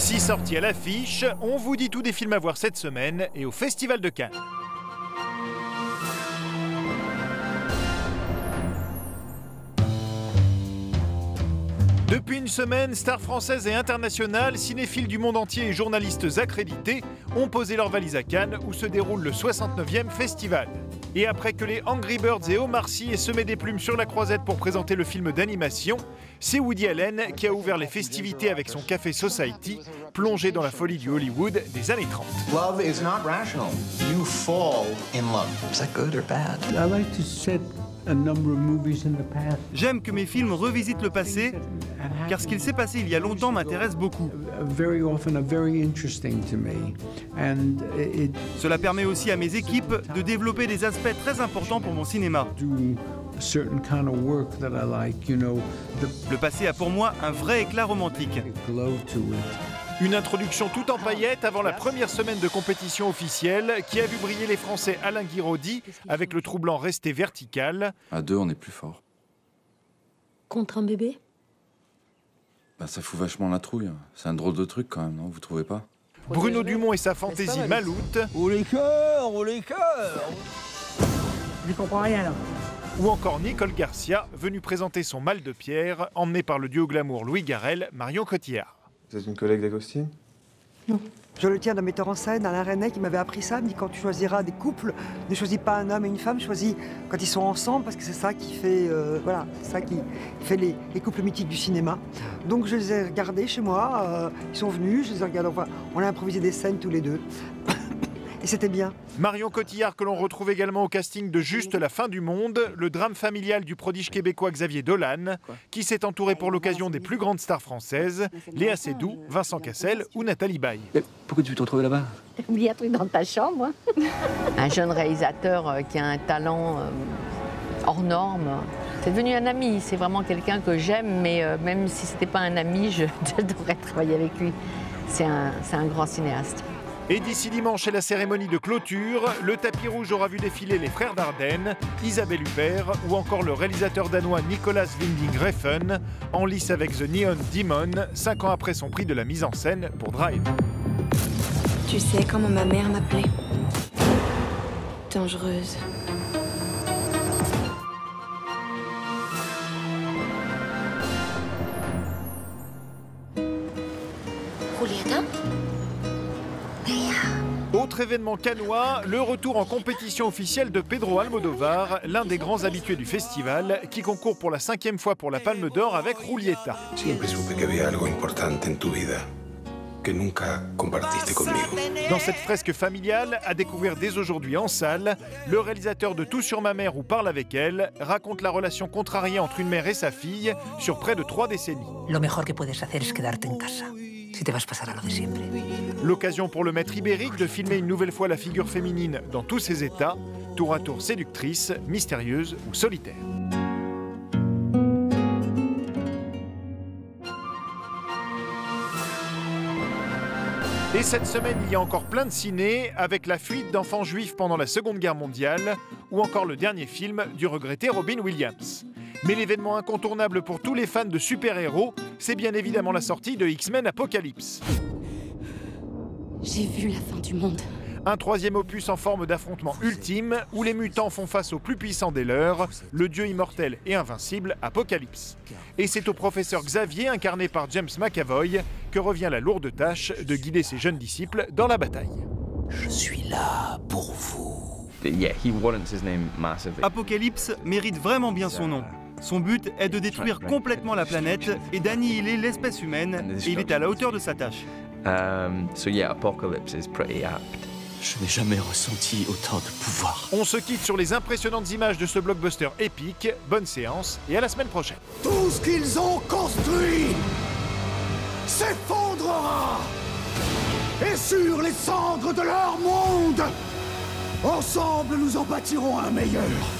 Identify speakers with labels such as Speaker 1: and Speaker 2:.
Speaker 1: sorties à l'affiche, on vous dit tout des films à voir cette semaine et au Festival de Cannes. Depuis une semaine, stars françaises et internationales, cinéphiles du monde entier et journalistes accrédités ont posé leur valise à Cannes où se déroule le 69e festival. Et après que les Angry Birds et Omar Sy aient semé des plumes sur la croisette pour présenter le film d'animation, c'est Woody Allen qui a ouvert les festivités avec son Café Society, plongé dans la folie du Hollywood des années 30.
Speaker 2: Love is not rational. You fall in love. Is that good or bad?
Speaker 3: I like to set a number of movies in the past.
Speaker 4: J'aime que mes films revisitent le passé, car ce qu'il s'est passé il y a longtemps m'intéresse beaucoup. Cela permet aussi à mes équipes de développer des aspects très importants pour mon cinéma. Le passé a pour moi un vrai éclat romantique.
Speaker 1: Une introduction tout en paillettes avant la première semaine de compétition officielle qui a vu briller les Français Alain Guiraudy avec le troublant resté vertical,
Speaker 5: À deux, on est plus fort.
Speaker 6: Contre un bébé?
Speaker 5: Bah, ça fout vachement la trouille. C'est un drôle de truc quand même, non? Vous trouvez pas?
Speaker 1: Bruno Dumont et sa fantaisie maloute,
Speaker 7: Oh les cœurs, oh les cœurs
Speaker 8: Je comprends rien là.
Speaker 1: ou encore Nicole Garcia, venue présenter son mal de pierre, emmenée par le duo glamour Louis Garrel, Marion Cotillard.
Speaker 9: Vous êtes une collègue d'Agostine
Speaker 10: Je le tiens d'un metteur en scène, Alain René, qui m'avait appris ça. Il me dit quand tu choisiras des couples, ne choisis pas un homme et une femme, choisis quand ils sont ensemble, parce que c'est ça qui fait, euh, ça qui fait les, les couples mythiques du cinéma. Donc je les ai regardés chez moi. euh, ils sont venus, je les ai regardés. Enfin, on a improvisé des scènes tous les deux, et c'était bien.
Speaker 1: Marion Cotillard que l'on retrouve également au casting de Juste la fin du monde, le drame familial du prodige québécois Xavier Dolan, qui s'est entouré pour l'occasion des plus grandes stars françaises, Léa Seydoux, Vincent Cassel ou Nathalie Baye.
Speaker 7: Pourquoi tu te retrouves là-bas?
Speaker 6: J'ai oublié un truc dans ta chambre.
Speaker 11: un jeune réalisateur euh, qui a un talent euh, hors norme. C'est devenu un ami, c'est vraiment quelqu'un que j'aime, mais euh, même si c'était pas un ami, je, devrais travailler avec lui. C'est un, c'est un grand cinéaste.
Speaker 1: Et d'ici dimanche et la cérémonie de clôture, le tapis rouge aura vu défiler les frères Dardenne, Isabelle Huppert ou encore le réalisateur danois Nicolas Winding Refn, en lice avec The Neon Demon, cinq ans après son prix de la mise en scène pour Drive.
Speaker 6: Tu sais comment ma mère m'appelait Dangereuse. Julieta
Speaker 1: Autre événement canois, le retour en compétition officielle de Pedro Almodovar, l'un des grands habitués du festival, qui concourt pour la cinquième fois pour la Palme d'Or avec
Speaker 2: conmigo.
Speaker 1: Dans cette fresque familiale, à découvrir dès aujourd'hui en salle, le réalisateur de Tout sur ma mère ou Parle avec elle raconte la relation contrariée entre une mère et sa fille sur près de trois décennies.
Speaker 8: Lo mejor que puedes hacer es quedarte en casa. Si vas pasar a.
Speaker 1: L'occasion pour le maître ibérique de filmer une nouvelle fois la figure féminine dans tous ses états, tour à tour séductrice, mystérieuse ou solitaire. Et cette semaine, il y a encore plein de ciné, avec la fuite d'enfants juifs pendant la Seconde Guerre mondiale, ou encore le dernier film du regretté Robin Williams. Mais l'événement incontournable pour tous les fans de super-héros, c'est bien évidemment la sortie de X-Men Apocalypse.
Speaker 6: J'ai vu la fin du monde.
Speaker 1: Un troisième opus en forme d'affrontement ultime, où les mutants font face au plus puissant des leurs, le dieu immortel et invincible Apocalypse. Et c'est au professeur Xavier, incarné par James McAvoy, que revient la lourde tâche de guider ses jeunes disciples dans la bataille.
Speaker 7: Je suis là pour vous.
Speaker 12: Yeah, he warrants his name massively.
Speaker 4: Apocalypse mérite vraiment bien son nom. Son but est de détruire complètement la planète et d'annihiler l'espèce humaine, et il est à la hauteur de sa tâche.
Speaker 12: Um, so yeah, Apocalypse is pretty apt.
Speaker 7: Je n'ai jamais ressenti autant de pouvoir.
Speaker 1: On se quitte sur les impressionnantes images de ce blockbuster épique. Bonne séance et à la semaine prochaine.
Speaker 7: Tout ce qu'ils ont construit s'effondrera Et sur les cendres de leur monde, ensemble nous en bâtirons un meilleur.